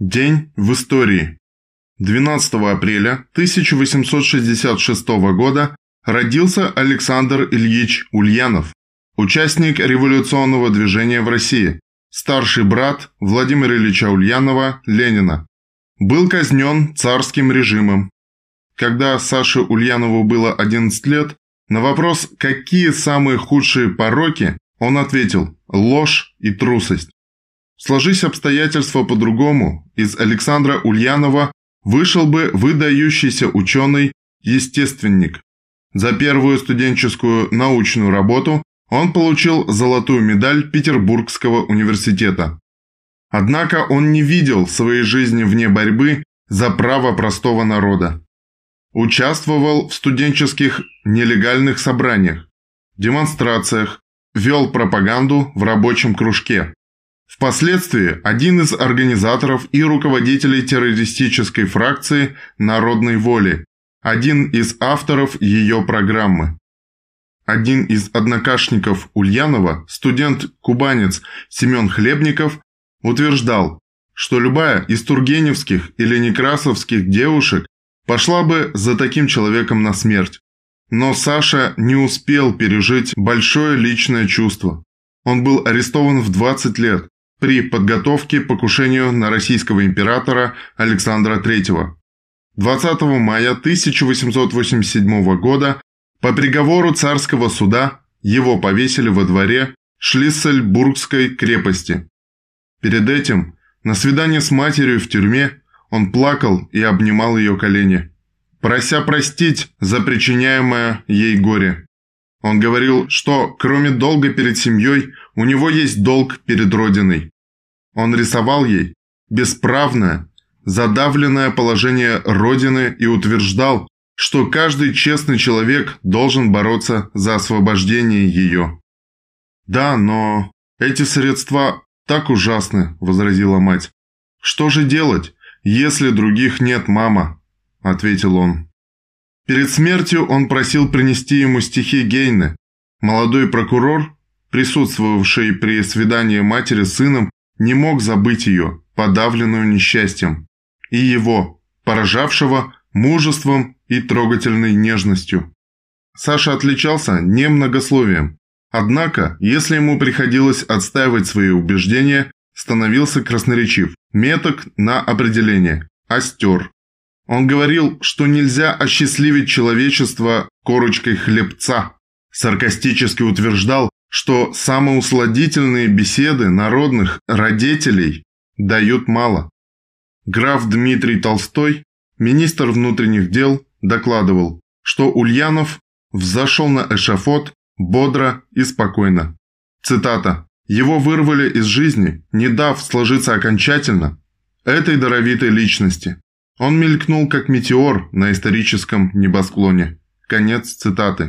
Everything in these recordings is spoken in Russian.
День в истории. 12 апреля 1866 года родился Александр Ильич Ульянов, участник революционного движения в России, старший брат Владимира Ильича Ульянова Ленина. Был казнен царским режимом. Когда Саше Ульянову было 11 лет, на вопрос «какие самые худшие пороки?» он ответил «ложь и трусость». Сложись обстоятельства по-другому, из Александра Ульянова вышел бы выдающийся ученый-естественник. За первую студенческую научную работу он получил золотую медаль Петербургского университета. Однако он не видел своей жизни вне борьбы за право простого народа. Участвовал в студенческих нелегальных собраниях, демонстрациях, вел пропаганду в рабочем кружке. Впоследствии один из организаторов и руководителей террористической фракции «Народной воли», один из авторов ее программы. Один из однокашников Ульянова, студент-кубанец Семен Хлебников, утверждал, что любая из тургеневских или некрасовских девушек пошла бы за таким человеком на смерть. Но Саша не успел пережить большое личное чувство. Он был арестован в 20 лет, при подготовке к покушению на российского императора Александра III. 20 мая 1887 года по приговору царского суда его повесили во дворе Шлиссельбургской крепости. Перед этим, на свидание с матерью в тюрьме, он плакал и обнимал ее колени, прося простить за причиняемое ей горе. Он говорил, что кроме долга перед семьей, у него есть долг перед Родиной. Он рисовал ей бесправное, задавленное положение Родины и утверждал, что каждый честный человек должен бороться за освобождение ее. «Да, но эти средства так ужасны», – возразила мать. «Что же делать, если других нет, мама?» – ответил он. Перед смертью он просил принести ему стихи Гейны. Молодой прокурор, присутствовавший при свидании матери с сыном, не мог забыть ее, подавленную несчастьем, и его, поражавшего мужеством и трогательной нежностью. Саша отличался немногословием, однако, если ему приходилось отстаивать свои убеждения, становился красноречив, меток на определение, остер, он говорил, что нельзя осчастливить человечество корочкой хлебца. Саркастически утверждал, что самоусладительные беседы народных родителей дают мало. Граф Дмитрий Толстой, министр внутренних дел, докладывал, что Ульянов взошел на эшафот бодро и спокойно. Цитата. «Его вырвали из жизни, не дав сложиться окончательно этой даровитой личности. Он мелькнул как метеор на историческом небосклоне. Конец цитаты.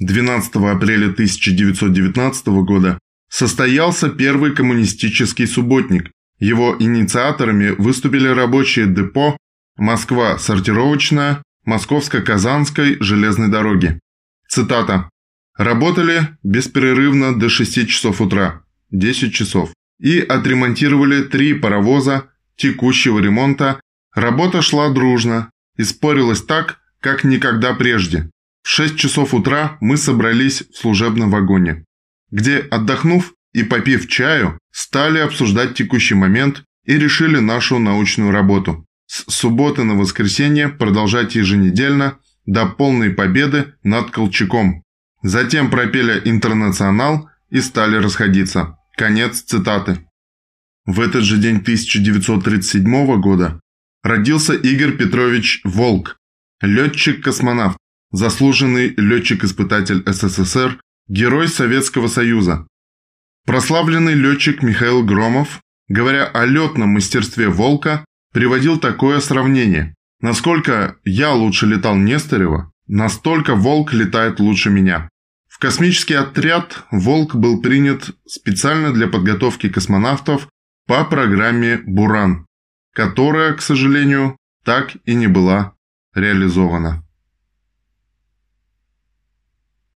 12 апреля 1919 года состоялся первый коммунистический субботник. Его инициаторами выступили рабочие депо «Москва сортировочная», Московско-Казанской железной дороги. Цитата. «Работали беспрерывно до 6 часов утра, 10 часов, и отремонтировали три паровоза текущего ремонта Работа шла дружно и спорилась так, как никогда прежде. В 6 часов утра мы собрались в служебном вагоне, где, отдохнув и попив чаю, стали обсуждать текущий момент и решили нашу научную работу. С субботы на воскресенье продолжать еженедельно до полной победы над Колчаком. Затем пропели «Интернационал» и стали расходиться. Конец цитаты. В этот же день 1937 года родился Игорь Петрович Волк, летчик-космонавт, заслуженный летчик-испытатель СССР, герой Советского Союза. Прославленный летчик Михаил Громов, говоря о летном мастерстве «Волка», приводил такое сравнение. Насколько я лучше летал Нестерева, настолько «Волк» летает лучше меня. В космический отряд «Волк» был принят специально для подготовки космонавтов по программе «Буран» которая, к сожалению, так и не была реализована.